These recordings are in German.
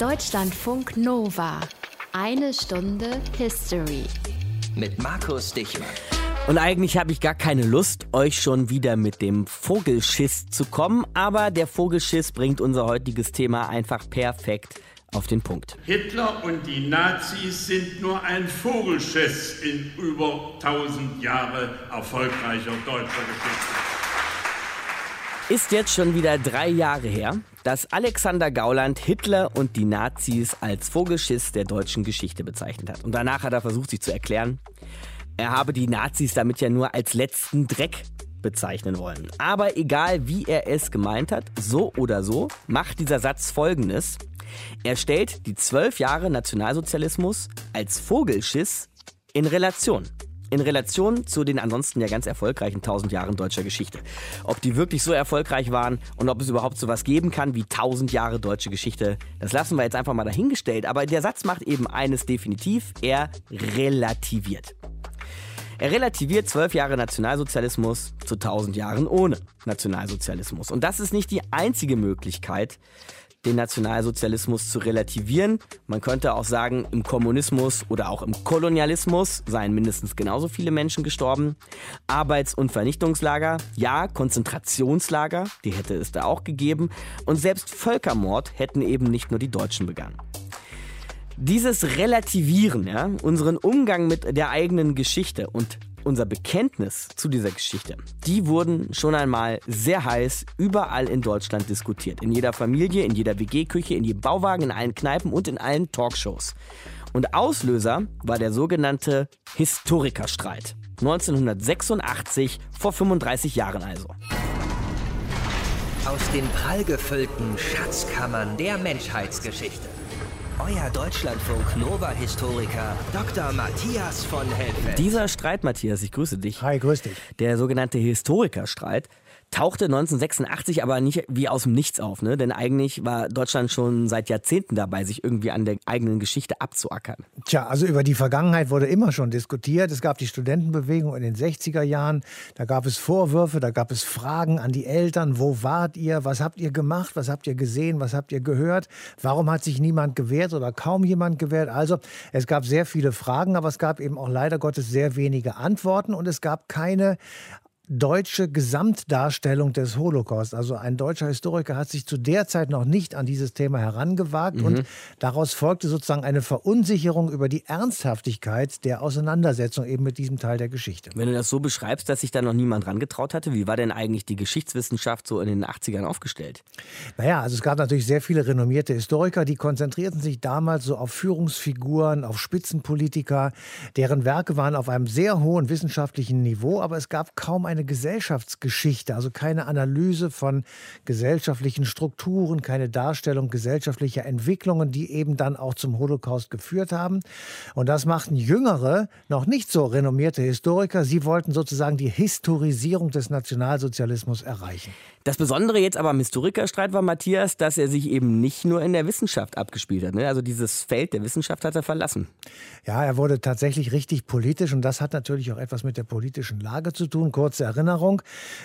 Deutschlandfunk Nova. Eine Stunde History. Mit Markus Dichmann. Und eigentlich habe ich gar keine Lust, euch schon wieder mit dem Vogelschiss zu kommen, aber der Vogelschiss bringt unser heutiges Thema einfach perfekt auf den Punkt. Hitler und die Nazis sind nur ein Vogelschiss in über 1000 Jahre erfolgreicher deutscher Geschichte. Ist jetzt schon wieder drei Jahre her, dass Alexander Gauland Hitler und die Nazis als Vogelschiss der deutschen Geschichte bezeichnet hat. Und danach hat er versucht, sich zu erklären, er habe die Nazis damit ja nur als letzten Dreck bezeichnen wollen. Aber egal wie er es gemeint hat, so oder so, macht dieser Satz folgendes. Er stellt die zwölf Jahre Nationalsozialismus als Vogelschiss in Relation in Relation zu den ansonsten ja ganz erfolgreichen 1000 Jahren deutscher Geschichte. Ob die wirklich so erfolgreich waren und ob es überhaupt sowas geben kann wie 1000 Jahre deutsche Geschichte, das lassen wir jetzt einfach mal dahingestellt. Aber der Satz macht eben eines definitiv, er relativiert. Er relativiert zwölf Jahre Nationalsozialismus zu 1000 Jahren ohne Nationalsozialismus. Und das ist nicht die einzige Möglichkeit, den Nationalsozialismus zu relativieren. Man könnte auch sagen, im Kommunismus oder auch im Kolonialismus seien mindestens genauso viele Menschen gestorben. Arbeits- und Vernichtungslager, ja, Konzentrationslager, die hätte es da auch gegeben. Und selbst Völkermord hätten eben nicht nur die Deutschen begangen. Dieses Relativieren, ja, unseren Umgang mit der eigenen Geschichte und unser Bekenntnis zu dieser Geschichte, die wurden schon einmal sehr heiß überall in Deutschland diskutiert. In jeder Familie, in jeder WG-Küche, in jedem Bauwagen, in allen Kneipen und in allen Talkshows. Und Auslöser war der sogenannte Historikerstreit. 1986, vor 35 Jahren also. Aus den prallgefüllten Schatzkammern der Menschheitsgeschichte. Euer Deutschlandfunk Nova-Historiker Dr. Matthias von Helfeld. Dieser Streit, Matthias, ich grüße dich. Hi, grüß dich. Der sogenannte Historikerstreit tauchte 1986 aber nicht wie aus dem Nichts auf, ne? Denn eigentlich war Deutschland schon seit Jahrzehnten dabei, sich irgendwie an der eigenen Geschichte abzuackern. Tja, also über die Vergangenheit wurde immer schon diskutiert. Es gab die Studentenbewegung in den 60er Jahren. Da gab es Vorwürfe, da gab es Fragen an die Eltern. Wo wart ihr? Was habt ihr gemacht? Was habt ihr gesehen? Was habt ihr gehört? Warum hat sich niemand gewehrt oder kaum jemand gewehrt? Also es gab sehr viele Fragen, aber es gab eben auch leider Gottes sehr wenige Antworten und es gab keine deutsche Gesamtdarstellung des Holocaust. Also ein deutscher Historiker hat sich zu der Zeit noch nicht an dieses Thema herangewagt mhm. und daraus folgte sozusagen eine Verunsicherung über die Ernsthaftigkeit der Auseinandersetzung eben mit diesem Teil der Geschichte. Wenn du das so beschreibst, dass sich da noch niemand rangetraut hatte, wie war denn eigentlich die Geschichtswissenschaft so in den 80ern aufgestellt? Naja, also es gab natürlich sehr viele renommierte Historiker, die konzentrierten sich damals so auf Führungsfiguren, auf Spitzenpolitiker, deren Werke waren auf einem sehr hohen wissenschaftlichen Niveau, aber es gab kaum eine eine Gesellschaftsgeschichte, also keine Analyse von gesellschaftlichen Strukturen, keine Darstellung gesellschaftlicher Entwicklungen, die eben dann auch zum Holocaust geführt haben. Und das machten jüngere, noch nicht so renommierte Historiker. Sie wollten sozusagen die Historisierung des Nationalsozialismus erreichen. Das Besondere jetzt aber am Historikerstreit war, Matthias, dass er sich eben nicht nur in der Wissenschaft abgespielt hat. Ne? Also dieses Feld der Wissenschaft hat er verlassen. Ja, er wurde tatsächlich richtig politisch und das hat natürlich auch etwas mit der politischen Lage zu tun. Kurze Erinnerung.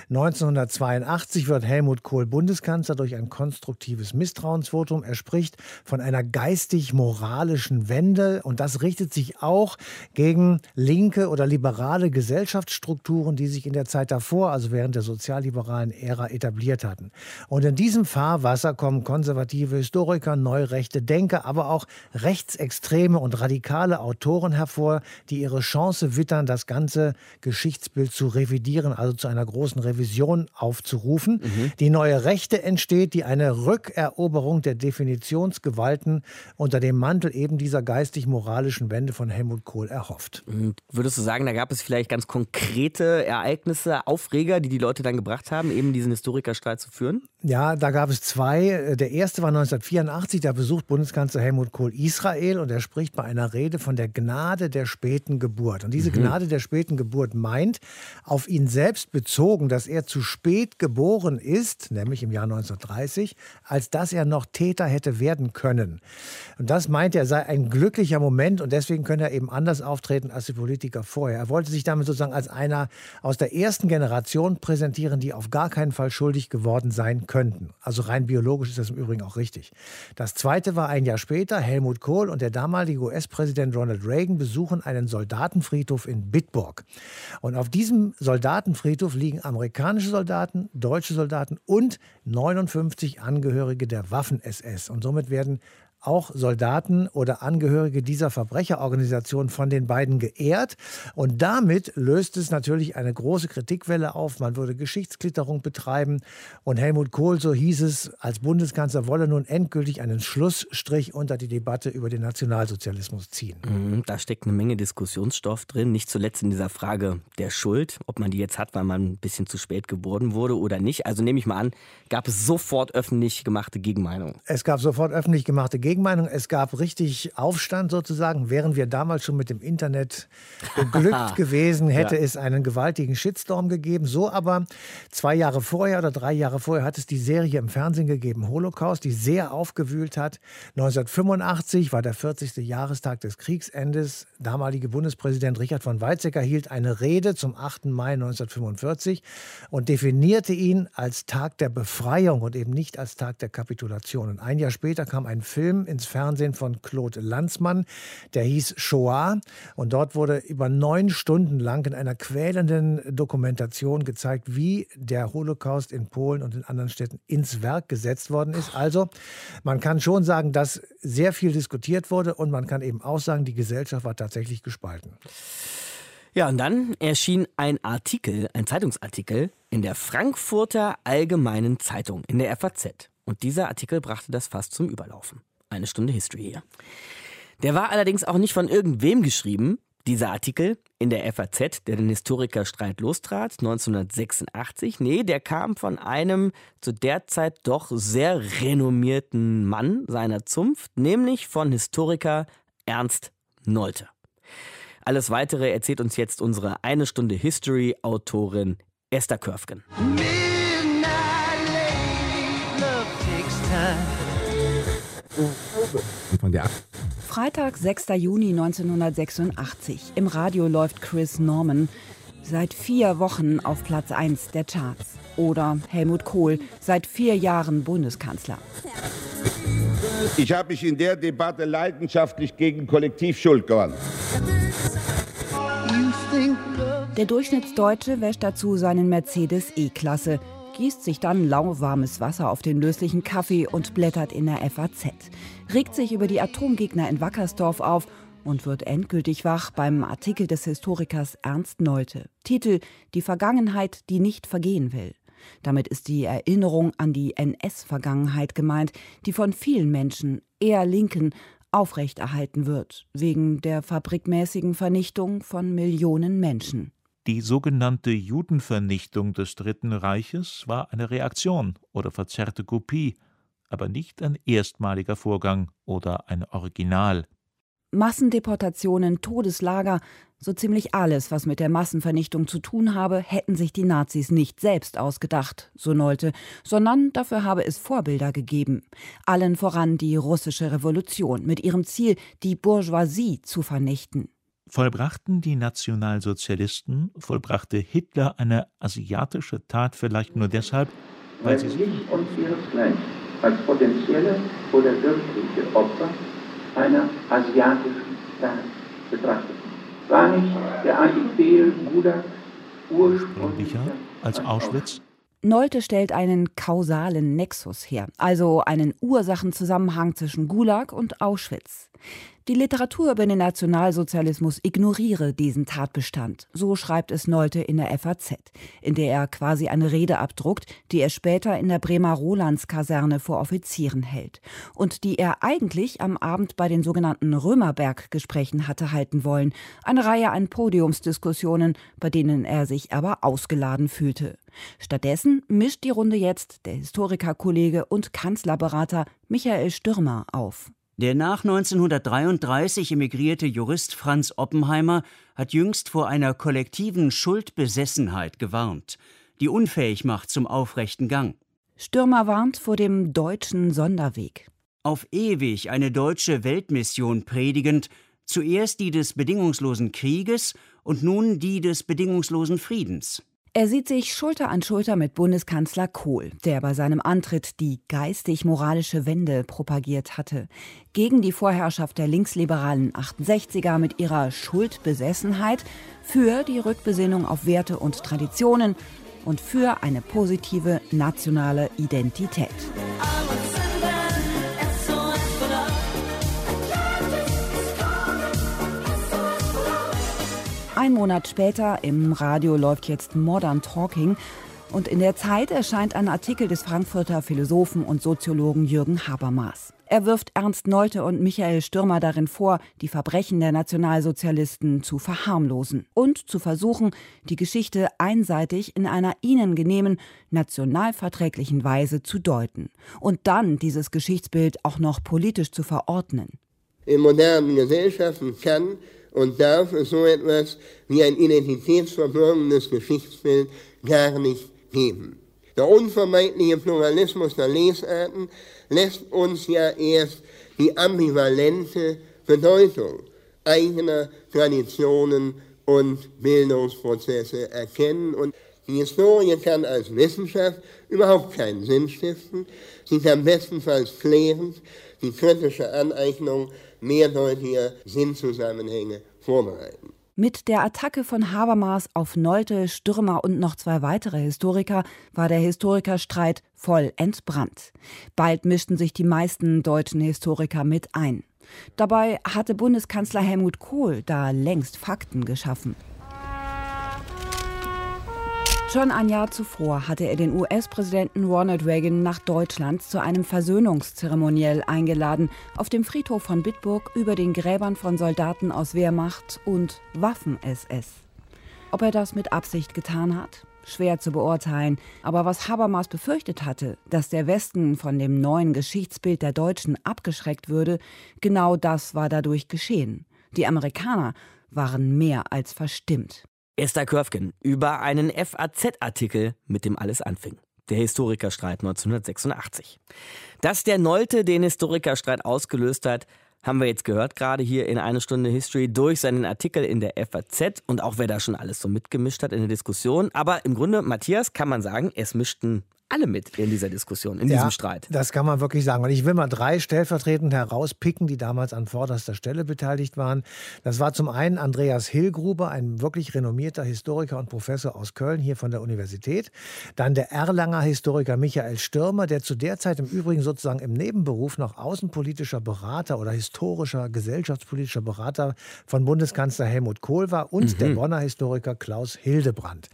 1982 wird Helmut Kohl Bundeskanzler durch ein konstruktives Misstrauensvotum. Er spricht von einer geistig-moralischen Wende und das richtet sich auch gegen linke oder liberale Gesellschaftsstrukturen, die sich in der Zeit davor, also während der sozialliberalen Ära etabliert etabliert hatten. Und in diesem Fahrwasser kommen konservative Historiker, neurechte Denker, aber auch rechtsextreme und radikale Autoren hervor, die ihre Chance wittern, das ganze Geschichtsbild zu revidieren, also zu einer großen Revision aufzurufen. Mhm. Die neue Rechte entsteht, die eine Rückeroberung der Definitionsgewalten unter dem Mantel eben dieser geistig-moralischen Wende von Helmut Kohl erhofft. Und würdest du sagen, da gab es vielleicht ganz konkrete Ereignisse, Aufreger, die die Leute dann gebracht haben, eben diesen historischen Historikerstreit zu führen? Ja, da gab es zwei. Der erste war 1984, da besucht Bundeskanzler Helmut Kohl Israel und er spricht bei einer Rede von der Gnade der späten Geburt. Und diese mhm. Gnade der späten Geburt meint, auf ihn selbst bezogen, dass er zu spät geboren ist, nämlich im Jahr 1930, als dass er noch Täter hätte werden können. Und das meint er sei ein glücklicher Moment und deswegen könne er eben anders auftreten als die Politiker vorher. Er wollte sich damit sozusagen als einer aus der ersten Generation präsentieren, die auf gar keinen Fall schuldig geworden sein könnten. Also rein biologisch ist das im Übrigen auch richtig. Das zweite war ein Jahr später. Helmut Kohl und der damalige US-Präsident Ronald Reagan besuchen einen Soldatenfriedhof in Bitburg. Und auf diesem Soldatenfriedhof liegen amerikanische Soldaten, deutsche Soldaten und 59 Angehörige der Waffen-SS. Und somit werden auch Soldaten oder Angehörige dieser Verbrecherorganisation von den beiden geehrt. Und damit löst es natürlich eine große Kritikwelle auf. Man würde Geschichtsklitterung betreiben. Und Helmut Kohl, so hieß es, als Bundeskanzler wolle nun endgültig einen Schlussstrich unter die Debatte über den Nationalsozialismus ziehen. Mhm, da steckt eine Menge Diskussionsstoff drin, nicht zuletzt in dieser Frage der Schuld, ob man die jetzt hat, weil man ein bisschen zu spät geboren wurde oder nicht. Also nehme ich mal an, gab es sofort öffentlich gemachte Gegenmeinungen. Es gab sofort öffentlich gemachte Gegenmeinungen. Gegenmeinung. Es gab richtig Aufstand sozusagen. Wären wir damals schon mit dem Internet beglückt gewesen, hätte ja. es einen gewaltigen Shitstorm gegeben. So aber zwei Jahre vorher oder drei Jahre vorher hat es die Serie im Fernsehen gegeben, Holocaust, die sehr aufgewühlt hat. 1985 war der 40. Jahrestag des Kriegsendes. Damalige Bundespräsident Richard von Weizsäcker hielt eine Rede zum 8. Mai 1945 und definierte ihn als Tag der Befreiung und eben nicht als Tag der Kapitulation. Und ein Jahr später kam ein Film ins Fernsehen von Claude Lanzmann. Der hieß Shoah und dort wurde über neun Stunden lang in einer quälenden Dokumentation gezeigt, wie der Holocaust in Polen und in anderen Städten ins Werk gesetzt worden ist. Also man kann schon sagen, dass sehr viel diskutiert wurde und man kann eben auch sagen, die Gesellschaft war tatsächlich gespalten. Ja, und dann erschien ein Artikel, ein Zeitungsartikel in der Frankfurter Allgemeinen Zeitung, in der FAZ. Und dieser Artikel brachte das fast zum Überlaufen. Eine Stunde History hier. Der war allerdings auch nicht von irgendwem geschrieben, dieser Artikel in der FAZ, der den Historikerstreit lostrat, 1986. Nee, der kam von einem zu der Zeit doch sehr renommierten Mann seiner Zunft, nämlich von Historiker Ernst Nolte. Alles weitere erzählt uns jetzt unsere eine Stunde History-Autorin Esther Körfgen. Midnight Von der Freitag, 6. Juni 1986. Im Radio läuft Chris Norman seit vier Wochen auf Platz 1 der Charts. Oder Helmut Kohl, seit vier Jahren Bundeskanzler. Ich habe mich in der Debatte leidenschaftlich gegen Kollektivschuld gewandt. Der Durchschnittsdeutsche wäscht dazu seinen Mercedes E-Klasse gießt sich dann lauwarmes Wasser auf den löslichen Kaffee und blättert in der FAZ, regt sich über die Atomgegner in Wackersdorf auf und wird endgültig wach beim Artikel des Historikers Ernst Nolte. Titel Die Vergangenheit, die nicht vergehen will. Damit ist die Erinnerung an die NS-Vergangenheit gemeint, die von vielen Menschen, eher Linken, aufrechterhalten wird, wegen der fabrikmäßigen Vernichtung von Millionen Menschen. Die sogenannte Judenvernichtung des Dritten Reiches war eine Reaktion oder verzerrte Kopie, aber nicht ein erstmaliger Vorgang oder ein Original. Massendeportationen, Todeslager, so ziemlich alles, was mit der Massenvernichtung zu tun habe, hätten sich die Nazis nicht selbst ausgedacht, so Nolte, sondern dafür habe es Vorbilder gegeben. Allen voran die russische Revolution mit ihrem Ziel, die Bourgeoisie zu vernichten. Vollbrachten die Nationalsozialisten, vollbrachte Hitler eine asiatische Tat vielleicht nur deshalb, weil sie sich und ihresgleichen als potenzielle oder wirkliche Opfer einer asiatischen Tat betrachteten. War nicht der Archipel ursprünglicher als Auschwitz? Nolte stellt einen kausalen Nexus her, also einen Ursachenzusammenhang zwischen Gulag und Auschwitz. Die Literatur über den Nationalsozialismus ignoriere diesen Tatbestand, so schreibt es Nolte in der FAZ, in der er quasi eine Rede abdruckt, die er später in der Bremer Rolandskaserne vor Offizieren hält und die er eigentlich am Abend bei den sogenannten Römerberg-Gesprächen hatte halten wollen, eine Reihe an Podiumsdiskussionen, bei denen er sich aber ausgeladen fühlte. Stattdessen mischt die Runde jetzt der Historikerkollege und Kanzlerberater Michael Stürmer auf. Der nach 1933 emigrierte Jurist Franz Oppenheimer hat jüngst vor einer kollektiven Schuldbesessenheit gewarnt, die unfähig macht zum aufrechten Gang. Stürmer warnt vor dem deutschen Sonderweg. Auf ewig eine deutsche Weltmission predigend, zuerst die des bedingungslosen Krieges und nun die des bedingungslosen Friedens. Er sieht sich Schulter an Schulter mit Bundeskanzler Kohl, der bei seinem Antritt die geistig-moralische Wende propagiert hatte. Gegen die Vorherrschaft der linksliberalen 68er mit ihrer Schuldbesessenheit, für die Rückbesinnung auf Werte und Traditionen und für eine positive nationale Identität. Ein Monat später im Radio läuft jetzt Modern Talking und in der Zeit erscheint ein Artikel des Frankfurter Philosophen und Soziologen Jürgen Habermas. Er wirft Ernst Nolte und Michael Stürmer darin vor, die Verbrechen der Nationalsozialisten zu verharmlosen und zu versuchen, die Geschichte einseitig in einer ihnen genehmen, nationalverträglichen Weise zu deuten und dann dieses Geschichtsbild auch noch politisch zu verordnen. In modernen Gesellschaften kann und darf es so etwas wie ein identitätsverborgenes Geschichtsbild gar nicht geben. Der unvermeidliche Pluralismus der Lesarten lässt uns ja erst die ambivalente Bedeutung eigener Traditionen und Bildungsprozesse erkennen. Und die Historie kann als Wissenschaft überhaupt keinen Sinn stiften. Sie kann bestenfalls klärend die kritische Aneignung mehrdeutiger Sinnzusammenhänge vorbereiten. Mit der Attacke von Habermas auf Nolte, Stürmer und noch zwei weitere Historiker war der Historikerstreit voll entbrannt. Bald mischten sich die meisten deutschen Historiker mit ein. Dabei hatte Bundeskanzler Helmut Kohl da längst Fakten geschaffen. Schon ein Jahr zuvor hatte er den US-Präsidenten Ronald Reagan nach Deutschland zu einem Versöhnungszeremoniell eingeladen, auf dem Friedhof von Bitburg über den Gräbern von Soldaten aus Wehrmacht und Waffen-SS. Ob er das mit Absicht getan hat? Schwer zu beurteilen. Aber was Habermas befürchtet hatte, dass der Westen von dem neuen Geschichtsbild der Deutschen abgeschreckt würde, genau das war dadurch geschehen. Die Amerikaner waren mehr als verstimmt. Esther Körfgen über einen FAZ-Artikel, mit dem alles anfing. Der Historikerstreit 1986. Dass der Nolte den Historikerstreit ausgelöst hat, haben wir jetzt gehört, gerade hier in eine Stunde History durch seinen Artikel in der FAZ und auch wer da schon alles so mitgemischt hat in der Diskussion. Aber im Grunde, Matthias, kann man sagen, es mischten alle mit in dieser Diskussion, in ja, diesem Streit. Das kann man wirklich sagen. Und ich will mal drei stellvertretend herauspicken, die damals an vorderster Stelle beteiligt waren. Das war zum einen Andreas Hillgruber, ein wirklich renommierter Historiker und Professor aus Köln, hier von der Universität. Dann der Erlanger Historiker Michael Stürmer, der zu der Zeit im Übrigen sozusagen im Nebenberuf noch außenpolitischer Berater oder historischer, gesellschaftspolitischer Berater von Bundeskanzler Helmut Kohl war. Und mhm. der Bonner Historiker Klaus Hildebrandt.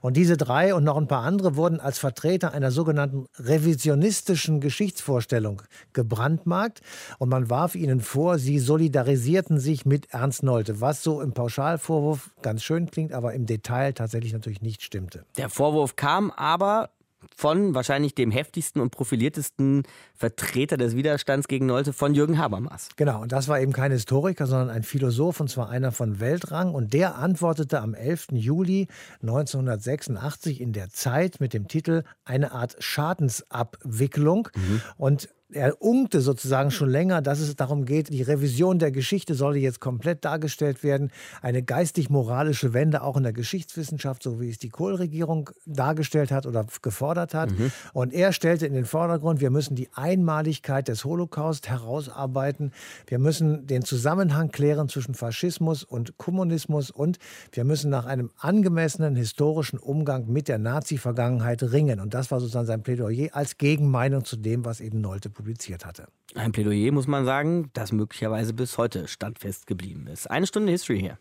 Und diese drei und noch ein paar andere wurden als Vertreter einer sogenannten revisionistischen Geschichtsvorstellung gebrandmarkt und man warf ihnen vor, sie solidarisierten sich mit Ernst Nolte, was so im Pauschalvorwurf ganz schön klingt, aber im Detail tatsächlich natürlich nicht stimmte. Der Vorwurf kam aber von wahrscheinlich dem heftigsten und profiliertesten Vertreter des Widerstands gegen Nolte, von Jürgen Habermas. Genau, und das war eben kein Historiker, sondern ein Philosoph, und zwar einer von Weltrang. Und der antwortete am 11. Juli 1986 in der Zeit mit dem Titel Eine Art Schadensabwicklung. Mhm. Und er unkte sozusagen schon länger, dass es darum geht, die Revision der Geschichte solle jetzt komplett dargestellt werden. Eine geistig-moralische Wende auch in der Geschichtswissenschaft, so wie es die Kohl-Regierung dargestellt hat oder gefordert hat. Mhm. Und er stellte in den Vordergrund, wir müssen die Einmaligkeit des Holocaust herausarbeiten. Wir müssen den Zusammenhang klären zwischen Faschismus und Kommunismus und wir müssen nach einem angemessenen historischen Umgang mit der Nazi-Vergangenheit ringen. Und das war sozusagen sein Plädoyer als Gegenmeinung zu dem, was eben Nolte publiziert hatte. Ein Plädoyer, muss man sagen, das möglicherweise bis heute standfest geblieben ist. Eine Stunde History hier.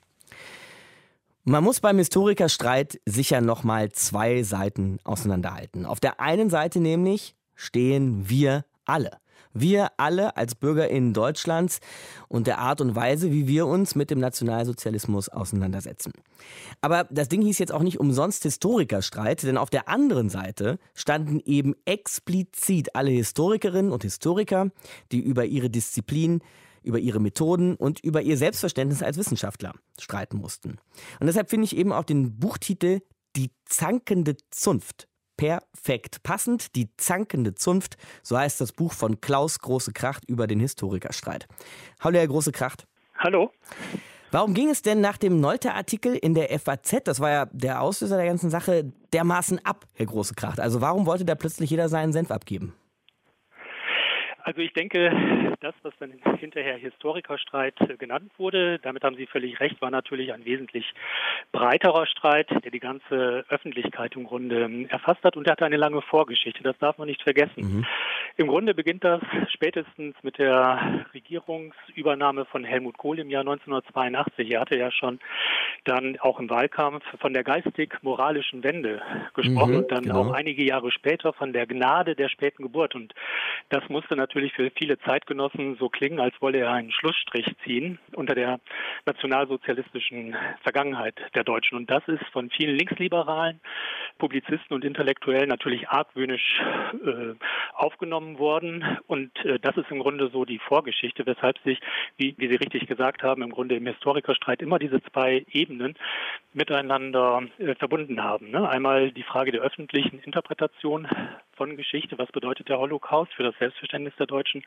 Man muss beim Historikerstreit sicher nochmal zwei Seiten auseinanderhalten. Auf der einen Seite nämlich stehen wir alle. Wir alle als BürgerInnen Deutschlands und der Art und Weise, wie wir uns mit dem Nationalsozialismus auseinandersetzen. Aber das Ding hieß jetzt auch nicht umsonst Historikerstreit, denn auf der anderen Seite standen eben explizit alle Historikerinnen und Historiker, die über ihre Disziplin über ihre Methoden und über ihr Selbstverständnis als Wissenschaftler streiten mussten. Und deshalb finde ich eben auch den Buchtitel Die zankende Zunft perfekt. Passend die zankende Zunft, so heißt das Buch von Klaus Große Kracht über den Historikerstreit. Hallo, Herr Große Kracht. Hallo. Warum ging es denn nach dem Nolte-Artikel in der FAZ, das war ja der Auslöser der ganzen Sache, dermaßen ab, Herr Große Kracht? Also warum wollte da plötzlich jeder seinen Senf abgeben? Also ich denke, das, was dann hinterher Historikerstreit äh, genannt wurde, damit haben Sie völlig recht, war natürlich ein wesentlich breiterer Streit, der die ganze Öffentlichkeit im Grunde ähm, erfasst hat und der hatte eine lange Vorgeschichte. Das darf man nicht vergessen. Mhm. Im Grunde beginnt das spätestens mit der Regierungsübernahme von Helmut Kohl im Jahr 1982. Er hatte ja schon dann auch im Wahlkampf von der geistig-moralischen Wende gesprochen mhm, und dann genau. auch einige Jahre später von der Gnade der späten Geburt. Und das musste natürlich natürlich für viele Zeitgenossen so klingen, als wolle er einen Schlussstrich ziehen unter der nationalsozialistischen Vergangenheit der Deutschen. Und das ist von vielen linksliberalen Publizisten und Intellektuellen natürlich argwöhnisch äh, aufgenommen worden. Und äh, das ist im Grunde so die Vorgeschichte, weshalb sich, wie, wie Sie richtig gesagt haben, im Grunde im Historikerstreit immer diese zwei Ebenen miteinander äh, verbunden haben. Ne? Einmal die Frage der öffentlichen Interpretation von Geschichte, was bedeutet der Holocaust für das Selbstverständnis der Deutschen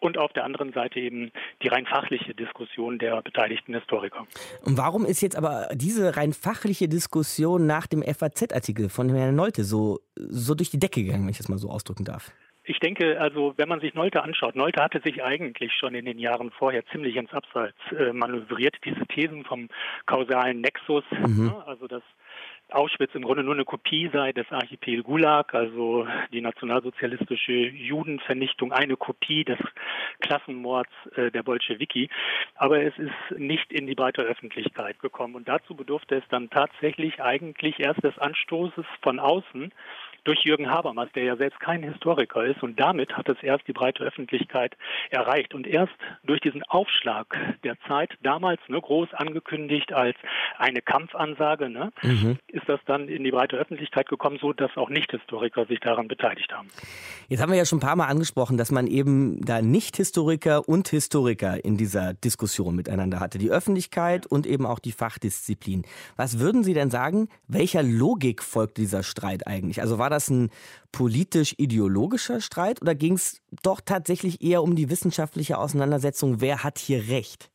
und auf der anderen Seite eben die rein fachliche Diskussion der beteiligten Historiker. Und warum ist jetzt aber diese rein fachliche Diskussion nach dem FAZ-Artikel von Herrn Nolte so, so durch die Decke gegangen, wenn ich das mal so ausdrücken darf? Ich denke, also wenn man sich Nolte anschaut, Nolte hatte sich eigentlich schon in den Jahren vorher ziemlich ins Abseits äh, manövriert. Diese Thesen vom kausalen Nexus, mhm. ne, also das Auschwitz im Grunde nur eine Kopie sei des Archipel Gulag, also die nationalsozialistische Judenvernichtung, eine Kopie des Klassenmords äh, der Bolschewiki. Aber es ist nicht in die breite Öffentlichkeit gekommen. Und dazu bedurfte es dann tatsächlich eigentlich erst des Anstoßes von außen durch Jürgen Habermas, der ja selbst kein Historiker ist. Und damit hat es erst die breite Öffentlichkeit erreicht. Und erst durch diesen Aufschlag der Zeit, damals ne, groß angekündigt als eine Kampfansage, ne, mhm. ist das dann in die breite Öffentlichkeit gekommen, so dass auch Nicht-Historiker sich daran beteiligt haben. Jetzt haben wir ja schon ein paar Mal angesprochen, dass man eben da Nicht-Historiker und Historiker in dieser Diskussion miteinander hatte. Die Öffentlichkeit und eben auch die Fachdisziplin. Was würden Sie denn sagen, welcher Logik folgt dieser Streit eigentlich? Also war das ein politisch-ideologischer Streit oder ging es doch tatsächlich eher um die wissenschaftliche Auseinandersetzung, wer hat hier recht?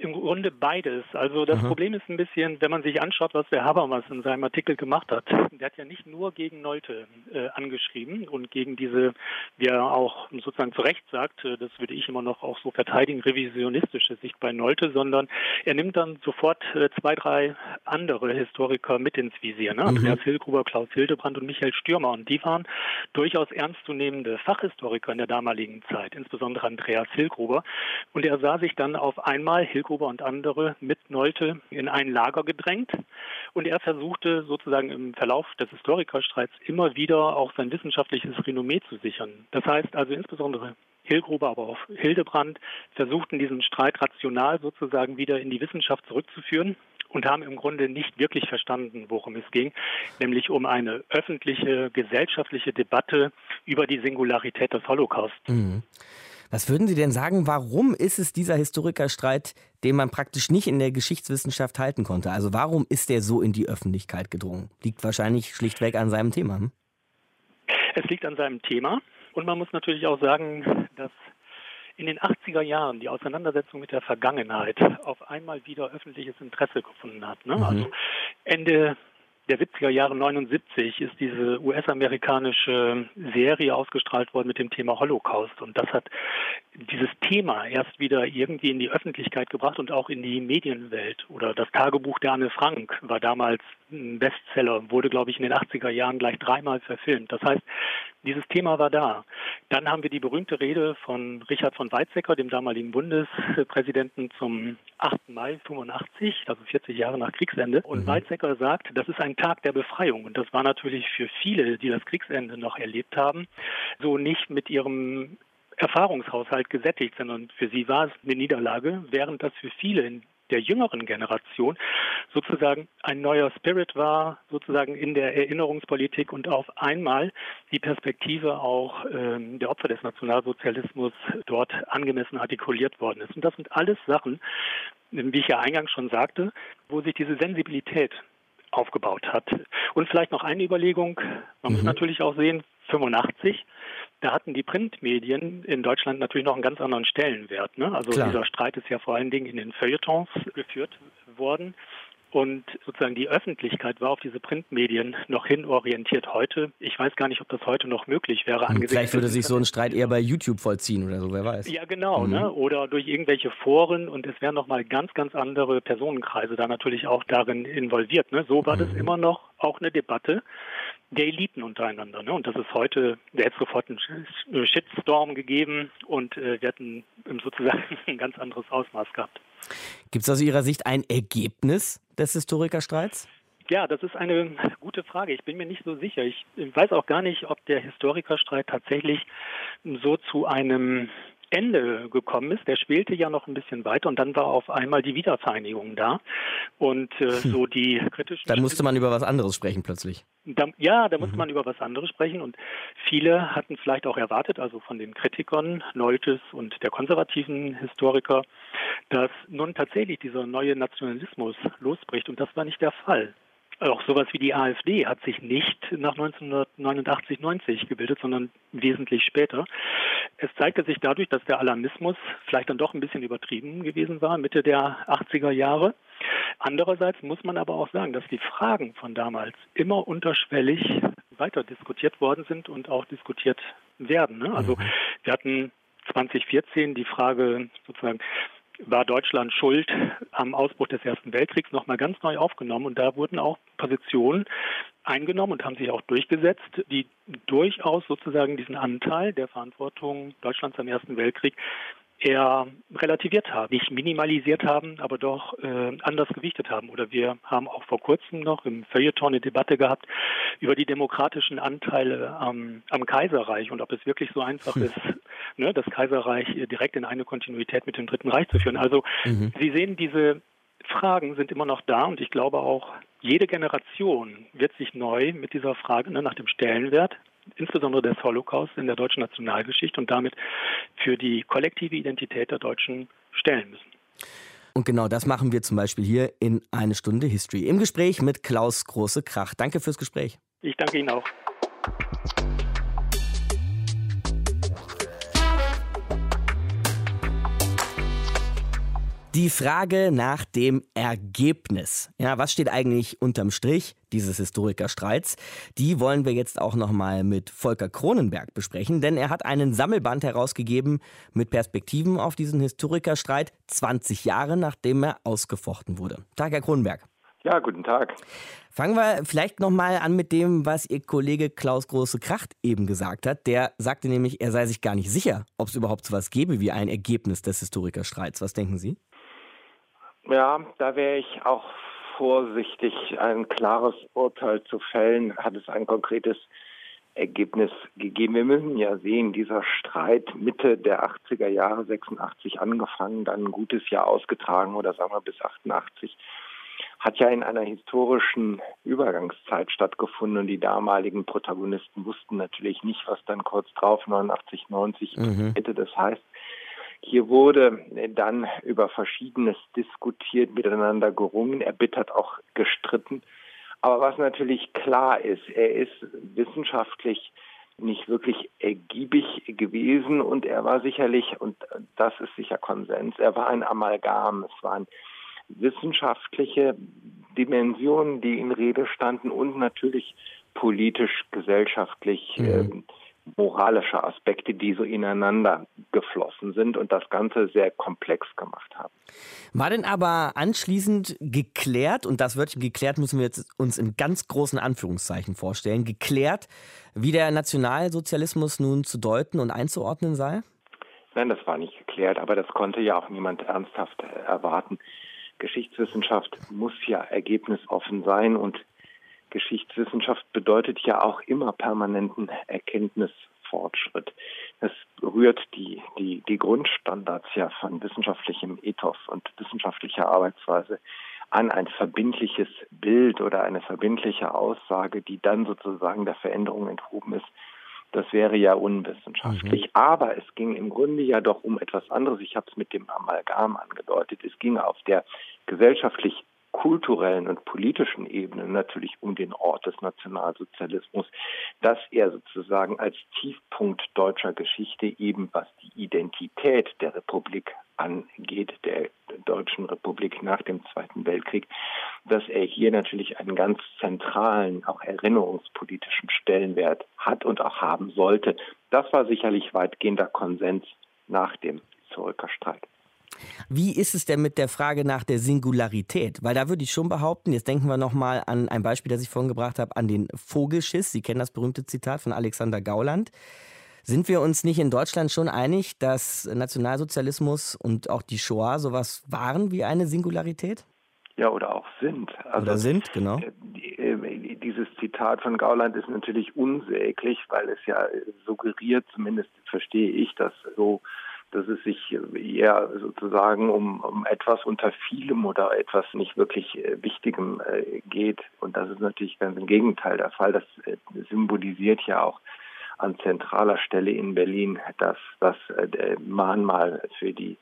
Im Grunde beides. Also das Aha. Problem ist ein bisschen, wenn man sich anschaut, was der Habermas in seinem Artikel gemacht hat. Der hat ja nicht nur gegen Nolte äh, angeschrieben und gegen diese, wie er auch sozusagen zu Recht sagt, äh, das würde ich immer noch auch so verteidigen, revisionistische Sicht bei Nolte, sondern er nimmt dann sofort äh, zwei, drei andere Historiker mit ins Visier. Ne? Mhm. Andreas Hilgruber, Klaus Hildebrand und Michael Stürmer. Und die waren durchaus ernstzunehmende Fachhistoriker in der damaligen Zeit, insbesondere Andreas Hilgruber. Und er sah sich dann auf einmal Hilgruber Hilgruber und andere mit Nolte in ein Lager gedrängt. Und er versuchte sozusagen im Verlauf des Historikerstreits immer wieder auch sein wissenschaftliches Renommee zu sichern. Das heißt also insbesondere Hilgruber, aber auch Hildebrand versuchten diesen Streit rational sozusagen wieder in die Wissenschaft zurückzuführen und haben im Grunde nicht wirklich verstanden, worum es ging, nämlich um eine öffentliche, gesellschaftliche Debatte über die Singularität des Holocaust. Mhm. Was würden Sie denn sagen, warum ist es dieser Historikerstreit, den man praktisch nicht in der Geschichtswissenschaft halten konnte? Also warum ist der so in die Öffentlichkeit gedrungen? Liegt wahrscheinlich schlichtweg an seinem Thema. Hm? Es liegt an seinem Thema und man muss natürlich auch sagen, dass in den 80er Jahren die Auseinandersetzung mit der Vergangenheit auf einmal wieder öffentliches Interesse gefunden hat. Ne? Mhm. Also Ende der 70er Jahre 79 ist diese US-amerikanische Serie ausgestrahlt worden mit dem Thema Holocaust. Und das hat dieses Thema erst wieder irgendwie in die Öffentlichkeit gebracht und auch in die Medienwelt. Oder das Tagebuch der Anne Frank war damals ein Bestseller, wurde, glaube ich, in den 80er Jahren gleich dreimal verfilmt. Das heißt, dieses Thema war da. Dann haben wir die berühmte Rede von Richard von Weizsäcker, dem damaligen Bundespräsidenten zum 8. Mai 85, also 40 Jahre nach Kriegsende. Und mhm. Weizsäcker sagt, das ist ein Tag der Befreiung. Und das war natürlich für viele, die das Kriegsende noch erlebt haben, so nicht mit ihrem Erfahrungshaushalt gesättigt, sondern für sie war es eine Niederlage, während das für viele in der jüngeren Generation sozusagen ein neuer Spirit war, sozusagen in der Erinnerungspolitik und auf einmal die Perspektive auch ähm, der Opfer des Nationalsozialismus dort angemessen artikuliert worden ist. Und das sind alles Sachen, wie ich ja eingangs schon sagte, wo sich diese Sensibilität aufgebaut hat. Und vielleicht noch eine Überlegung, man mhm. muss natürlich auch sehen, 85 da hatten die Printmedien in Deutschland natürlich noch einen ganz anderen Stellenwert. Ne? Also Klar. dieser Streit ist ja vor allen Dingen in den Feuilletons geführt worden. Und sozusagen die Öffentlichkeit war auf diese Printmedien noch hin orientiert heute. Ich weiß gar nicht, ob das heute noch möglich wäre. Hm, vielleicht würde sich so ein Streit eher bei YouTube vollziehen oder so, wer weiß. Ja, genau. Mhm. Ne? Oder durch irgendwelche Foren und es wären nochmal ganz, ganz andere Personenkreise da natürlich auch darin involviert. Ne? So war mhm. das immer noch auch eine Debatte der Eliten untereinander. Ne? Und das ist heute, der hätte sofort einen Shitstorm gegeben und äh, wir hätten sozusagen ein ganz anderes Ausmaß gehabt. Gibt es aus Ihrer Sicht ein Ergebnis des Historikerstreits? Ja, das ist eine gute Frage. Ich bin mir nicht so sicher. Ich weiß auch gar nicht, ob der Historikerstreit tatsächlich so zu einem Ende gekommen ist, der spielte ja noch ein bisschen weiter und dann war auf einmal die Wiedervereinigung da und äh, hm. so die kritischen. Dann musste man über was anderes sprechen plötzlich. Da, ja, da musste mhm. man über was anderes sprechen und viele hatten vielleicht auch erwartet, also von den Kritikern Neutes und der konservativen Historiker, dass nun tatsächlich dieser neue Nationalismus losbricht und das war nicht der Fall. Auch sowas wie die AfD hat sich nicht nach 1989, 90 gebildet, sondern wesentlich später. Es zeigte sich dadurch, dass der Alarmismus vielleicht dann doch ein bisschen übertrieben gewesen war, Mitte der 80er Jahre. Andererseits muss man aber auch sagen, dass die Fragen von damals immer unterschwellig weiter diskutiert worden sind und auch diskutiert werden. Ne? Also mhm. wir hatten 2014 die Frage sozusagen, war Deutschland schuld am Ausbruch des Ersten Weltkriegs nochmal ganz neu aufgenommen. Und da wurden auch Positionen eingenommen und haben sich auch durchgesetzt, die durchaus sozusagen diesen Anteil der Verantwortung Deutschlands am Ersten Weltkrieg eher relativiert haben, nicht minimalisiert haben, aber doch äh, anders gewichtet haben. Oder wir haben auch vor kurzem noch im Feuilleton eine Debatte gehabt über die demokratischen Anteile am, am Kaiserreich und ob es wirklich so einfach hm. ist, ne, das Kaiserreich direkt in eine Kontinuität mit dem Dritten Reich zu führen. Also mhm. Sie sehen, diese Fragen sind immer noch da und ich glaube auch, jede Generation wird sich neu mit dieser Frage ne, nach dem Stellenwert insbesondere des Holocaust in der deutschen Nationalgeschichte und damit für die kollektive Identität der Deutschen stellen müssen. Und genau das machen wir zum Beispiel hier in eine Stunde History im Gespräch mit Klaus Große Krach. Danke fürs Gespräch. Ich danke Ihnen auch. Die Frage nach dem Ergebnis. Ja, was steht eigentlich unterm Strich dieses Historikerstreits? Die wollen wir jetzt auch nochmal mit Volker Kronenberg besprechen, denn er hat einen Sammelband herausgegeben mit Perspektiven auf diesen Historikerstreit 20 Jahre nachdem er ausgefochten wurde. Tag, Herr Kronenberg. Ja, guten Tag. Fangen wir vielleicht nochmal an mit dem, was Ihr Kollege Klaus Große Kracht eben gesagt hat. Der sagte nämlich, er sei sich gar nicht sicher, ob es überhaupt so was gäbe wie ein Ergebnis des Historikerstreits. Was denken Sie? Ja, da wäre ich auch vorsichtig, ein klares Urteil zu fällen. Hat es ein konkretes Ergebnis gegeben? Wir müssen ja sehen, dieser Streit Mitte der 80er Jahre, 86 angefangen, dann ein gutes Jahr ausgetragen oder sagen wir bis 88, hat ja in einer historischen Übergangszeit stattgefunden und die damaligen Protagonisten wussten natürlich nicht, was dann kurz drauf 89, 90 mhm. hätte. Das heißt, hier wurde dann über Verschiedenes diskutiert, miteinander gerungen, erbittert auch gestritten. Aber was natürlich klar ist, er ist wissenschaftlich nicht wirklich ergiebig gewesen und er war sicherlich, und das ist sicher Konsens, er war ein Amalgam. Es waren wissenschaftliche Dimensionen, die in Rede standen und natürlich politisch, gesellschaftlich, mhm. äh, moralische Aspekte, die so ineinander geflossen sind und das Ganze sehr komplex gemacht haben. War denn aber anschließend geklärt, und das Wörtchen geklärt müssen wir jetzt uns in ganz großen Anführungszeichen vorstellen, geklärt, wie der Nationalsozialismus nun zu deuten und einzuordnen sei? Nein, das war nicht geklärt, aber das konnte ja auch niemand ernsthaft erwarten. Geschichtswissenschaft muss ja ergebnisoffen sein und Geschichtswissenschaft bedeutet ja auch immer permanenten Erkenntnisfortschritt. Es rührt die, die, die Grundstandards ja von wissenschaftlichem Ethos und wissenschaftlicher Arbeitsweise an ein verbindliches Bild oder eine verbindliche Aussage, die dann sozusagen der Veränderung enthoben ist. Das wäre ja unwissenschaftlich. Mhm. Aber es ging im Grunde ja doch um etwas anderes. Ich habe es mit dem Amalgam angedeutet. Es ging auf der gesellschaftlich kulturellen und politischen Ebene natürlich um den Ort des Nationalsozialismus, dass er sozusagen als Tiefpunkt deutscher Geschichte eben was die Identität der Republik angeht, der Deutschen Republik nach dem Zweiten Weltkrieg, dass er hier natürlich einen ganz zentralen, auch erinnerungspolitischen Stellenwert hat und auch haben sollte. Das war sicherlich weitgehender Konsens nach dem Zurückerstreit. Wie ist es denn mit der Frage nach der Singularität? Weil da würde ich schon behaupten, jetzt denken wir nochmal an ein Beispiel, das ich vorhin gebracht habe, an den Vogelschiss. Sie kennen das berühmte Zitat von Alexander Gauland. Sind wir uns nicht in Deutschland schon einig, dass Nationalsozialismus und auch die Shoah sowas waren wie eine Singularität? Ja, oder auch sind. Also, oder sind, genau. Äh, äh, dieses Zitat von Gauland ist natürlich unsäglich, weil es ja suggeriert, zumindest verstehe ich das so, dass es sich eher sozusagen um, um etwas unter vielem oder etwas nicht wirklich äh, Wichtigem äh, geht. Und das ist natürlich ganz im Gegenteil der Fall. Das äh, symbolisiert ja auch an zentraler Stelle in Berlin das, das äh, Mahnmal für die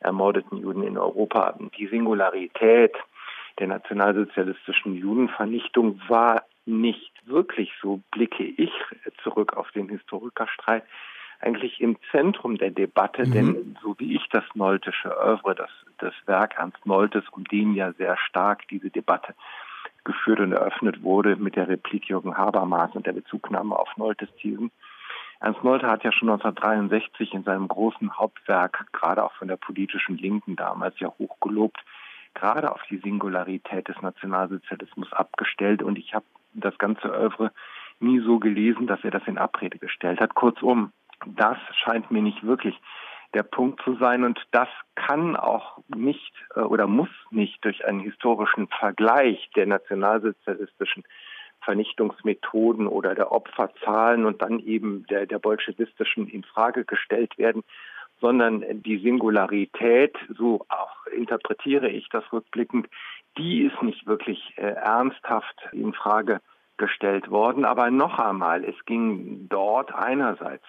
ermordeten Juden in Europa. Die Singularität der nationalsozialistischen Judenvernichtung war nicht wirklich, so blicke ich zurück auf den Historikerstreit, eigentlich im Zentrum der Debatte, mhm. denn so wie ich das Noltische Oeuvre, das, das Werk Ernst Noltes, um den ja sehr stark diese Debatte geführt und eröffnet wurde mit der Replik Jürgen Habermas und der Bezugnahme auf Noltes Thesen. Ernst Nolte hat ja schon 1963 in seinem großen Hauptwerk, gerade auch von der politischen Linken damals ja hochgelobt, gerade auf die Singularität des Nationalsozialismus abgestellt. Und ich habe das ganze Oeuvre nie so gelesen, dass er das in Abrede gestellt hat. Kurzum, das scheint mir nicht wirklich der Punkt zu sein und das kann auch nicht äh, oder muss nicht durch einen historischen Vergleich der nationalsozialistischen Vernichtungsmethoden oder der Opferzahlen und dann eben der, der bolschewistischen in Frage gestellt werden, sondern die Singularität, so auch interpretiere ich das rückblickend, die ist nicht wirklich äh, ernsthaft in Frage gestellt worden. Aber noch einmal, es ging dort einerseits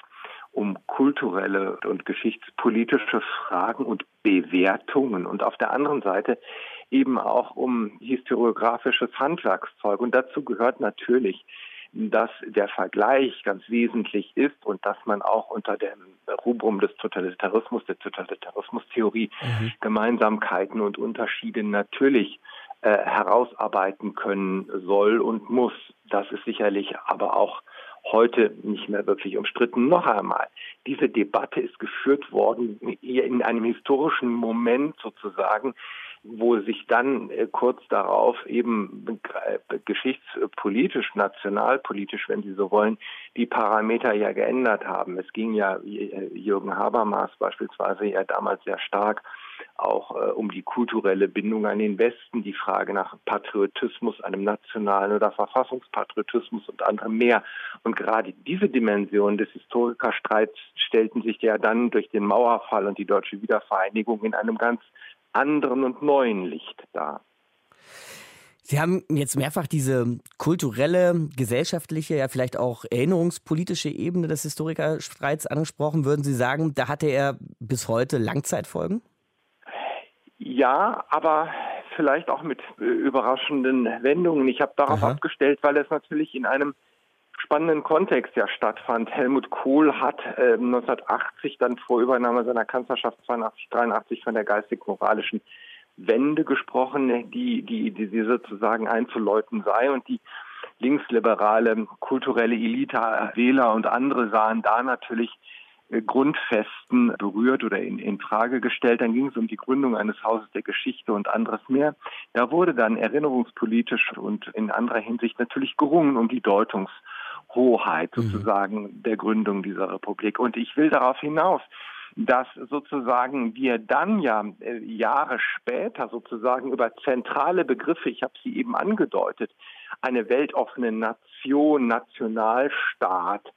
um kulturelle und geschichtspolitische Fragen und Bewertungen und auf der anderen Seite eben auch um historiografisches Handwerkszeug. Und dazu gehört natürlich, dass der Vergleich ganz wesentlich ist und dass man auch unter dem Rubrum des Totalitarismus, der Totalitarismustheorie, mhm. Gemeinsamkeiten und Unterschiede natürlich äh, herausarbeiten können soll und muss. Das ist sicherlich aber auch heute nicht mehr wirklich umstritten. Noch einmal, diese Debatte ist geführt worden in einem historischen Moment sozusagen, wo sich dann äh, kurz darauf eben geschichtspolitisch, nationalpolitisch, wenn Sie so wollen, die Parameter ja geändert haben. Es ging ja äh, Jürgen Habermas beispielsweise ja damals sehr stark auch äh, um die kulturelle Bindung an den Westen, die Frage nach Patriotismus, einem nationalen oder Verfassungspatriotismus und anderem mehr. Und gerade diese Dimension des Historikerstreits stellten sich ja dann durch den Mauerfall und die deutsche Wiedervereinigung in einem ganz anderen und neuen Licht dar. Sie haben jetzt mehrfach diese kulturelle, gesellschaftliche, ja vielleicht auch erinnerungspolitische Ebene des Historikerstreits angesprochen. Würden Sie sagen, da hatte er bis heute Langzeitfolgen? Ja, aber vielleicht auch mit äh, überraschenden Wendungen. Ich habe darauf Aha. abgestellt, weil es natürlich in einem spannenden Kontext ja stattfand. Helmut Kohl hat äh, 1980 dann vor Übernahme seiner Kanzlerschaft 82, 83 von der geistig-moralischen Wende gesprochen, die, die, die, die sozusagen einzuläuten sei und die linksliberale kulturelle Elite, Wähler und andere sahen da natürlich Grundfesten berührt oder in, in Frage gestellt. Dann ging es um die Gründung eines Hauses der Geschichte und anderes mehr. Da wurde dann erinnerungspolitisch und in anderer Hinsicht natürlich gerungen um die Deutungshoheit mhm. sozusagen mhm. der Gründung dieser Republik. Und ich will darauf hinaus, dass sozusagen wir dann ja äh, Jahre später sozusagen über zentrale Begriffe, ich habe sie eben angedeutet, eine weltoffene Nation, Nationalstaat,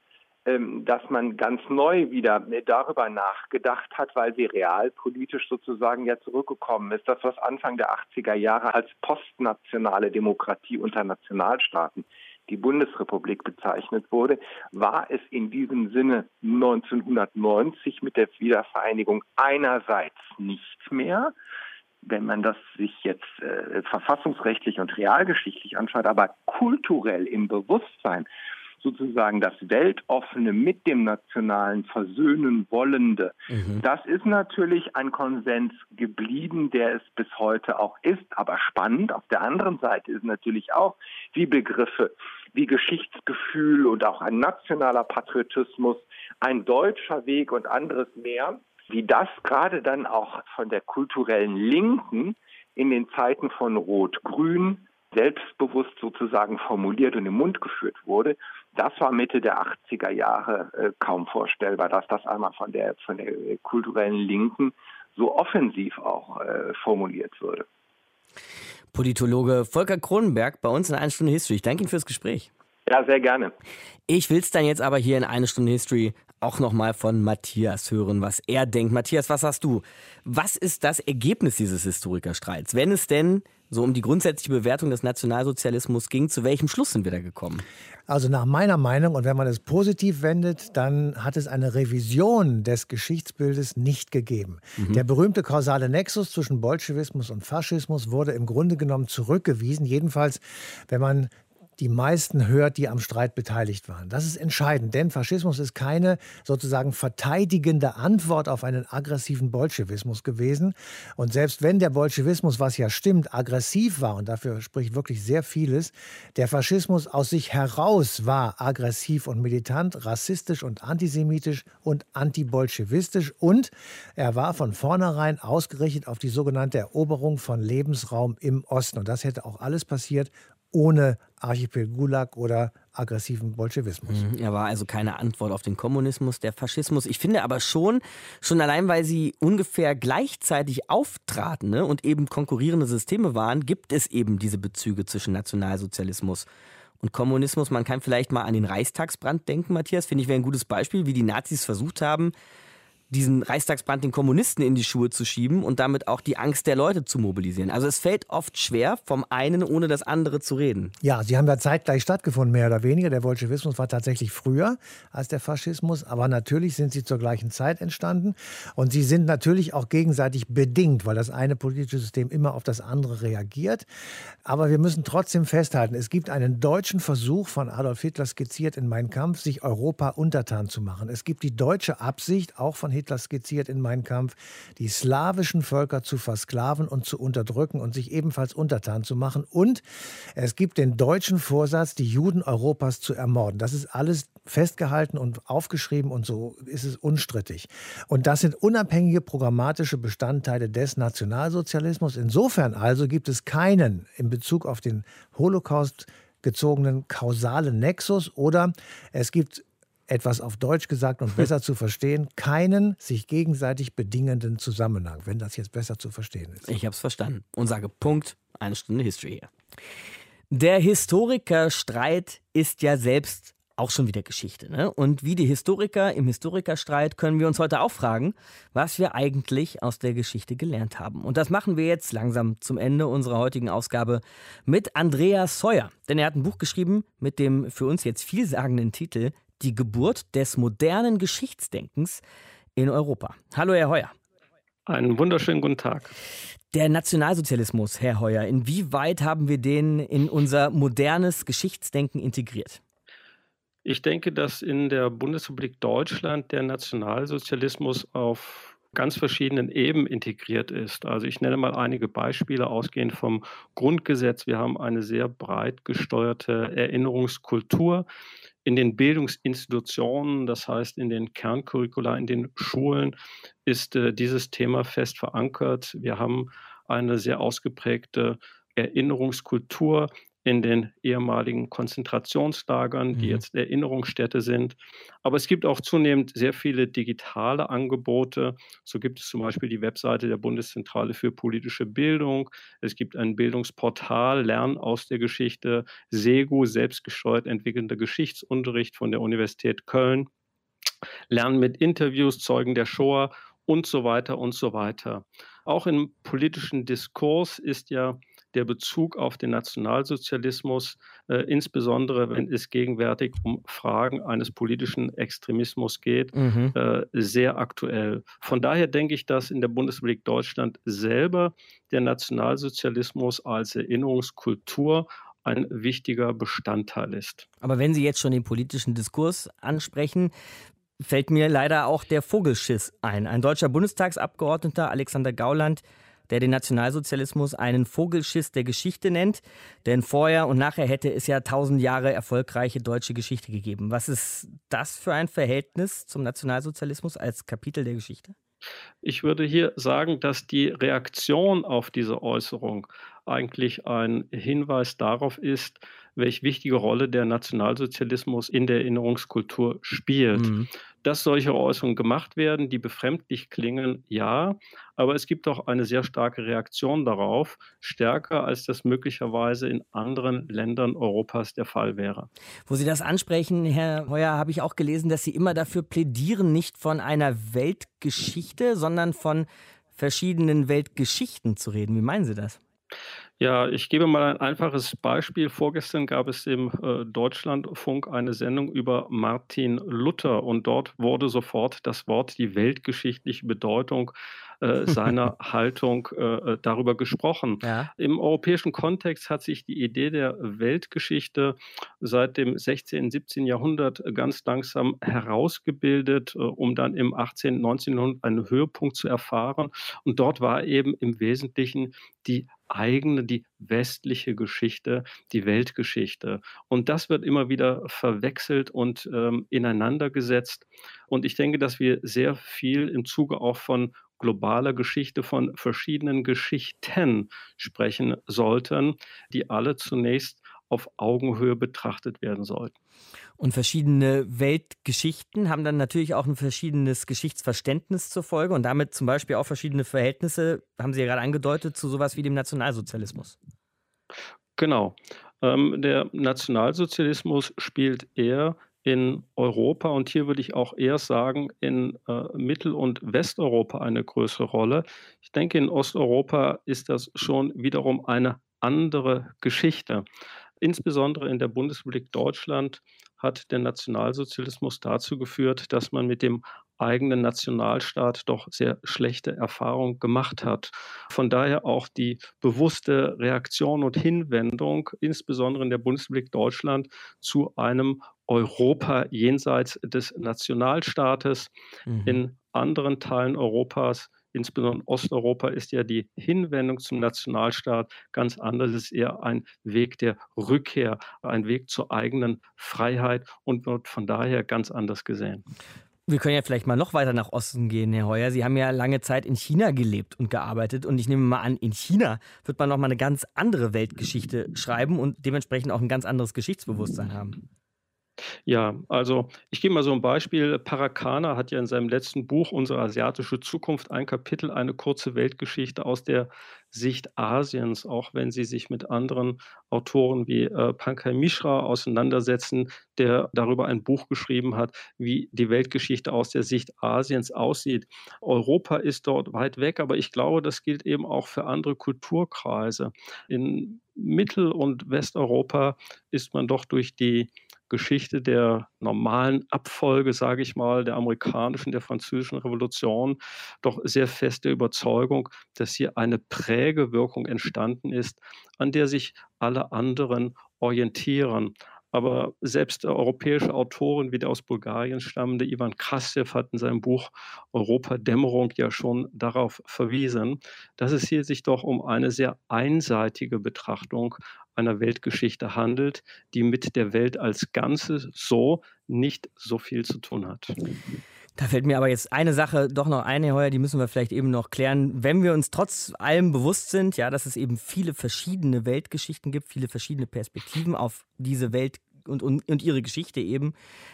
dass man ganz neu wieder darüber nachgedacht hat, weil sie realpolitisch sozusagen ja zurückgekommen ist. Das, was Anfang der 80er Jahre als postnationale Demokratie unter Nationalstaaten die Bundesrepublik bezeichnet wurde, war es in diesem Sinne 1990 mit der Wiedervereinigung einerseits nicht mehr, wenn man das sich jetzt äh, verfassungsrechtlich und realgeschichtlich anschaut, aber kulturell im Bewusstsein sozusagen das Weltoffene mit dem Nationalen versöhnen wollende. Mhm. Das ist natürlich ein Konsens geblieben, der es bis heute auch ist. Aber spannend auf der anderen Seite ist natürlich auch, wie Begriffe wie Geschichtsgefühl und auch ein nationaler Patriotismus, ein deutscher Weg und anderes mehr, wie das gerade dann auch von der kulturellen Linken in den Zeiten von Rot-Grün selbstbewusst sozusagen formuliert und im Mund geführt wurde, das war Mitte der 80er Jahre äh, kaum vorstellbar, dass das einmal von der, von der kulturellen Linken so offensiv auch äh, formuliert würde. Politologe Volker Kronenberg bei uns in einer Stunde History. Ich danke Ihnen fürs Gespräch. Ja, sehr gerne. Ich will es dann jetzt aber hier in eine Stunde History auch nochmal von Matthias hören, was er denkt. Matthias, was hast du? Was ist das Ergebnis dieses Historikerstreits? Wenn es denn so um die grundsätzliche Bewertung des Nationalsozialismus ging, zu welchem Schluss sind wir da gekommen? Also nach meiner Meinung, und wenn man es positiv wendet, dann hat es eine Revision des Geschichtsbildes nicht gegeben. Mhm. Der berühmte kausale Nexus zwischen Bolschewismus und Faschismus wurde im Grunde genommen zurückgewiesen, jedenfalls wenn man die meisten hört, die am Streit beteiligt waren. Das ist entscheidend, denn Faschismus ist keine sozusagen verteidigende Antwort auf einen aggressiven Bolschewismus gewesen. Und selbst wenn der Bolschewismus, was ja stimmt, aggressiv war, und dafür spricht wirklich sehr vieles, der Faschismus aus sich heraus war aggressiv und militant, rassistisch und antisemitisch und antibolschewistisch und er war von vornherein ausgerichtet auf die sogenannte Eroberung von Lebensraum im Osten. Und das hätte auch alles passiert ohne Archipel Gulag oder aggressiven Bolschewismus. Mhm, er war also keine Antwort auf den Kommunismus, der Faschismus. Ich finde aber schon, schon allein weil sie ungefähr gleichzeitig auftraten ne, und eben konkurrierende Systeme waren, gibt es eben diese Bezüge zwischen Nationalsozialismus und Kommunismus. Man kann vielleicht mal an den Reichstagsbrand denken, Matthias, finde ich wäre ein gutes Beispiel, wie die Nazis versucht haben, diesen Reichstagsbrand den Kommunisten in die Schuhe zu schieben und damit auch die Angst der Leute zu mobilisieren. Also es fällt oft schwer, vom einen ohne das andere zu reden. Ja, sie haben ja zeitgleich stattgefunden, mehr oder weniger. Der Bolschewismus war tatsächlich früher als der Faschismus, aber natürlich sind sie zur gleichen Zeit entstanden und sie sind natürlich auch gegenseitig bedingt, weil das eine politische System immer auf das andere reagiert. Aber wir müssen trotzdem festhalten, es gibt einen deutschen Versuch von Adolf Hitler skizziert in Mein Kampf, sich Europa untertan zu machen. Es gibt die deutsche Absicht, auch von Hitler skizziert in Mein Kampf, die slawischen Völker zu versklaven und zu unterdrücken und sich ebenfalls untertan zu machen. Und es gibt den deutschen Vorsatz, die Juden Europas zu ermorden. Das ist alles festgehalten und aufgeschrieben und so ist es unstrittig. Und das sind unabhängige programmatische Bestandteile des Nationalsozialismus. Insofern also gibt es keinen in Bezug auf den Holocaust gezogenen kausalen Nexus oder es gibt etwas auf Deutsch gesagt und besser zu verstehen, keinen sich gegenseitig bedingenden Zusammenhang, wenn das jetzt besser zu verstehen ist. Ich habe es verstanden und sage Punkt, eine Stunde History hier. Der Historikerstreit ist ja selbst auch schon wieder Geschichte. Ne? Und wie die Historiker im Historikerstreit können wir uns heute auch fragen, was wir eigentlich aus der Geschichte gelernt haben. Und das machen wir jetzt langsam zum Ende unserer heutigen Ausgabe mit Andreas Seuer. Denn er hat ein Buch geschrieben mit dem für uns jetzt vielsagenden Titel die Geburt des modernen Geschichtsdenkens in Europa. Hallo, Herr Heuer. Einen wunderschönen guten Tag. Der Nationalsozialismus, Herr Heuer, inwieweit haben wir den in unser modernes Geschichtsdenken integriert? Ich denke, dass in der Bundesrepublik Deutschland der Nationalsozialismus auf ganz verschiedenen Ebenen integriert ist. Also ich nenne mal einige Beispiele ausgehend vom Grundgesetz. Wir haben eine sehr breit gesteuerte Erinnerungskultur in den Bildungsinstitutionen, das heißt in den Kerncurricula, in den Schulen, ist äh, dieses Thema fest verankert. Wir haben eine sehr ausgeprägte Erinnerungskultur in den ehemaligen Konzentrationslagern, die mhm. jetzt Erinnerungsstätte sind. Aber es gibt auch zunehmend sehr viele digitale Angebote. So gibt es zum Beispiel die Webseite der Bundeszentrale für politische Bildung. Es gibt ein Bildungsportal Lernen aus der Geschichte, SEGU, selbstgesteuert entwickelnder Geschichtsunterricht von der Universität Köln. Lernen mit Interviews, Zeugen der Shoah und so weiter und so weiter. Auch im politischen Diskurs ist ja der Bezug auf den Nationalsozialismus, äh, insbesondere wenn es gegenwärtig um Fragen eines politischen Extremismus geht, mhm. äh, sehr aktuell. Von daher denke ich, dass in der Bundesrepublik Deutschland selber der Nationalsozialismus als Erinnerungskultur ein wichtiger Bestandteil ist. Aber wenn Sie jetzt schon den politischen Diskurs ansprechen, fällt mir leider auch der Vogelschiss ein. Ein deutscher Bundestagsabgeordneter, Alexander Gauland, der den Nationalsozialismus einen Vogelschiss der Geschichte nennt. Denn vorher und nachher hätte es ja tausend Jahre erfolgreiche deutsche Geschichte gegeben. Was ist das für ein Verhältnis zum Nationalsozialismus als Kapitel der Geschichte? Ich würde hier sagen, dass die Reaktion auf diese Äußerung eigentlich ein Hinweis darauf ist, welche wichtige Rolle der Nationalsozialismus in der Erinnerungskultur spielt. Mhm. Dass solche Äußerungen gemacht werden, die befremdlich klingen, ja, aber es gibt auch eine sehr starke Reaktion darauf, stärker als das möglicherweise in anderen Ländern Europas der Fall wäre. Wo Sie das ansprechen, Herr Heuer, habe ich auch gelesen, dass Sie immer dafür plädieren, nicht von einer Weltgeschichte, sondern von verschiedenen Weltgeschichten zu reden. Wie meinen Sie das? Ja, ich gebe mal ein einfaches Beispiel. Vorgestern gab es im äh, Deutschlandfunk eine Sendung über Martin Luther und dort wurde sofort das Wort die weltgeschichtliche Bedeutung seiner Haltung äh, äh, darüber gesprochen. Ja. Im europäischen Kontext hat sich die Idee der Weltgeschichte seit dem 16., 17. Jahrhundert ganz langsam herausgebildet, äh, um dann im 18., 19. Jahrhundert einen Höhepunkt zu erfahren. Und dort war eben im Wesentlichen die eigene, die westliche Geschichte, die Weltgeschichte. Und das wird immer wieder verwechselt und ähm, ineinander gesetzt. Und ich denke, dass wir sehr viel im Zuge auch von globaler Geschichte von verschiedenen Geschichten sprechen sollten, die alle zunächst auf Augenhöhe betrachtet werden sollten. Und verschiedene Weltgeschichten haben dann natürlich auch ein verschiedenes Geschichtsverständnis zur Folge und damit zum Beispiel auch verschiedene Verhältnisse, haben Sie ja gerade angedeutet, zu sowas wie dem Nationalsozialismus. Genau. Ähm, der Nationalsozialismus spielt eher in Europa und hier würde ich auch eher sagen, in äh, Mittel- und Westeuropa eine größere Rolle. Ich denke, in Osteuropa ist das schon wiederum eine andere Geschichte. Insbesondere in der Bundesrepublik Deutschland hat der Nationalsozialismus dazu geführt, dass man mit dem eigenen Nationalstaat doch sehr schlechte Erfahrungen gemacht hat. Von daher auch die bewusste Reaktion und Hinwendung, insbesondere in der Bundesrepublik Deutschland, zu einem Europa jenseits des Nationalstaates. Mhm. In anderen Teilen Europas insbesondere in Osteuropa, ist ja die Hinwendung zum Nationalstaat ganz anders. Es ist eher ein Weg der Rückkehr, ein Weg zur eigenen Freiheit und wird von daher ganz anders gesehen. Wir können ja vielleicht mal noch weiter nach Osten gehen, Herr Heuer. Sie haben ja lange Zeit in China gelebt und gearbeitet. Und ich nehme mal an, in China wird man noch mal eine ganz andere Weltgeschichte schreiben und dementsprechend auch ein ganz anderes Geschichtsbewusstsein haben. Ja, also ich gebe mal so ein Beispiel. Parakana hat ja in seinem letzten Buch Unsere asiatische Zukunft ein Kapitel, eine kurze Weltgeschichte aus der Sicht Asiens, auch wenn sie sich mit anderen Autoren wie äh, Pankaj Mishra auseinandersetzen, der darüber ein Buch geschrieben hat, wie die Weltgeschichte aus der Sicht Asiens aussieht. Europa ist dort weit weg, aber ich glaube, das gilt eben auch für andere Kulturkreise. In Mittel- und Westeuropa ist man doch durch die Geschichte der normalen Abfolge, sage ich mal, der amerikanischen, der französischen Revolution doch sehr feste Überzeugung, dass hier eine Prägewirkung entstanden ist, an der sich alle anderen orientieren. Aber selbst europäische Autoren wie der aus Bulgarien stammende Ivan Krastev hat in seinem Buch Europa-Dämmerung ja schon darauf verwiesen, dass es hier sich doch um eine sehr einseitige Betrachtung einer Weltgeschichte handelt, die mit der Welt als Ganzes so nicht so viel zu tun hat. Da fällt mir aber jetzt eine Sache doch noch ein, Herr Heuer, die müssen wir vielleicht eben noch klären. Wenn wir uns trotz allem bewusst sind, ja, dass es eben viele verschiedene Weltgeschichten gibt, viele verschiedene Perspektiven auf diese Welt und, und, und ihre Geschichte eben,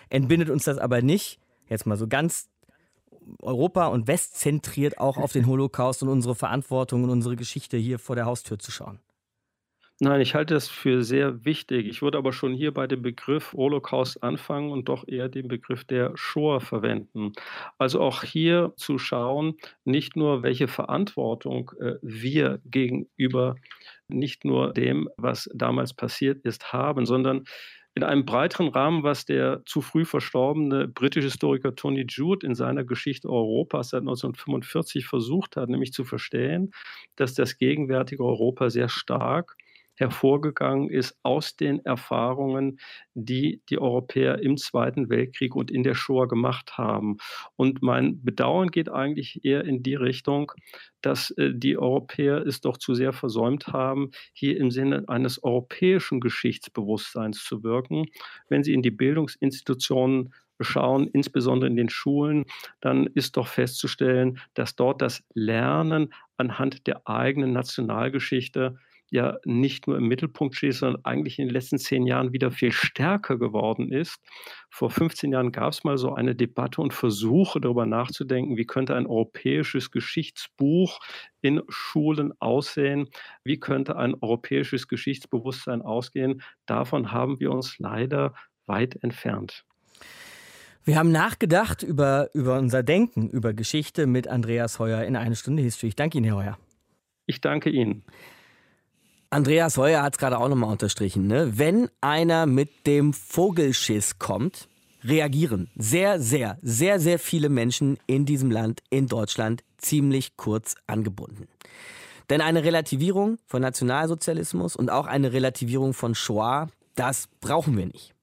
entbindet uns das aber nicht, jetzt mal so ganz Europa und West zentriert auch auf den Holocaust und unsere Verantwortung und unsere Geschichte hier vor der Haustür zu schauen. Nein, ich halte es für sehr wichtig. Ich würde aber schon hier bei dem Begriff Holocaust anfangen und doch eher den Begriff der Shoah verwenden. Also auch hier zu schauen, nicht nur welche Verantwortung äh, wir gegenüber nicht nur dem, was damals passiert ist, haben, sondern in einem breiteren Rahmen, was der zu früh verstorbene britische Historiker Tony Jude in seiner Geschichte Europas seit 1945 versucht hat, nämlich zu verstehen, dass das gegenwärtige Europa sehr stark hervorgegangen ist aus den Erfahrungen, die die Europäer im Zweiten Weltkrieg und in der Shoah gemacht haben. Und mein Bedauern geht eigentlich eher in die Richtung, dass äh, die Europäer es doch zu sehr versäumt haben, hier im Sinne eines europäischen Geschichtsbewusstseins zu wirken. Wenn Sie in die Bildungsinstitutionen schauen, insbesondere in den Schulen, dann ist doch festzustellen, dass dort das Lernen anhand der eigenen Nationalgeschichte ja nicht nur im Mittelpunkt steht, sondern eigentlich in den letzten zehn Jahren wieder viel stärker geworden ist. Vor 15 Jahren gab es mal so eine Debatte und Versuche darüber nachzudenken, wie könnte ein europäisches Geschichtsbuch in Schulen aussehen, wie könnte ein europäisches Geschichtsbewusstsein ausgehen. Davon haben wir uns leider weit entfernt. Wir haben nachgedacht über, über unser Denken, über Geschichte mit Andreas Heuer in eine Stunde History. Ich danke Ihnen, Herr Heuer. Ich danke Ihnen. Andreas Heuer hat es gerade auch nochmal unterstrichen. Ne? Wenn einer mit dem Vogelschiss kommt, reagieren sehr, sehr, sehr, sehr viele Menschen in diesem Land, in Deutschland, ziemlich kurz angebunden. Denn eine Relativierung von Nationalsozialismus und auch eine Relativierung von Shoah, das brauchen wir nicht.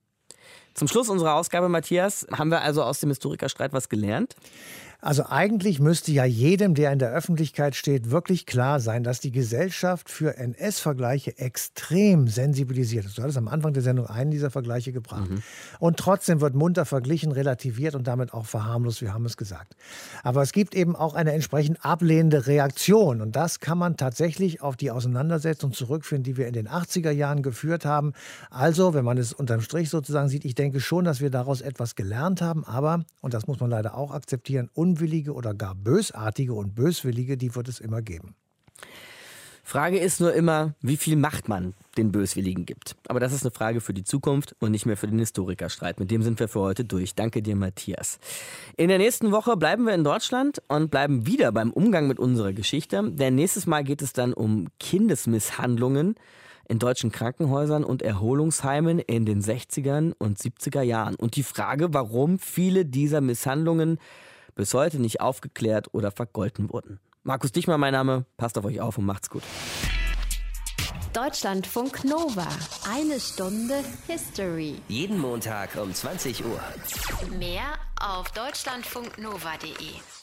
Zum Schluss unserer Ausgabe, Matthias, haben wir also aus dem Historikerstreit was gelernt? Also eigentlich müsste ja jedem, der in der Öffentlichkeit steht, wirklich klar sein, dass die Gesellschaft für NS-Vergleiche extrem sensibilisiert ist. Du hattest am Anfang der Sendung einen dieser Vergleiche gebracht. Mhm. Und trotzdem wird munter verglichen, relativiert und damit auch verharmlost, wir haben es gesagt. Aber es gibt eben auch eine entsprechend ablehnende Reaktion. Und das kann man tatsächlich auf die Auseinandersetzung zurückführen, die wir in den 80er Jahren geführt haben. Also, wenn man es unterm Strich sozusagen sieht, ich denke schon, dass wir daraus etwas gelernt haben. Aber, und das muss man leider auch akzeptieren, unwillige oder gar bösartige und böswillige, die wird es immer geben. Frage ist nur immer, wie viel Macht man den Böswilligen gibt. Aber das ist eine Frage für die Zukunft und nicht mehr für den Historikerstreit. Mit dem sind wir für heute durch. Danke dir, Matthias. In der nächsten Woche bleiben wir in Deutschland und bleiben wieder beim Umgang mit unserer Geschichte. Denn nächstes Mal geht es dann um Kindesmisshandlungen in deutschen Krankenhäusern und Erholungsheimen in den 60er und 70er Jahren. Und die Frage, warum viele dieser Misshandlungen bis heute nicht aufgeklärt oder vergolten wurden. Markus Dichmer, mein Name. Passt auf euch auf und macht's gut. Deutschlandfunk Nova. Eine Stunde History. Jeden Montag um 20 Uhr. Mehr auf deutschlandfunknova.de.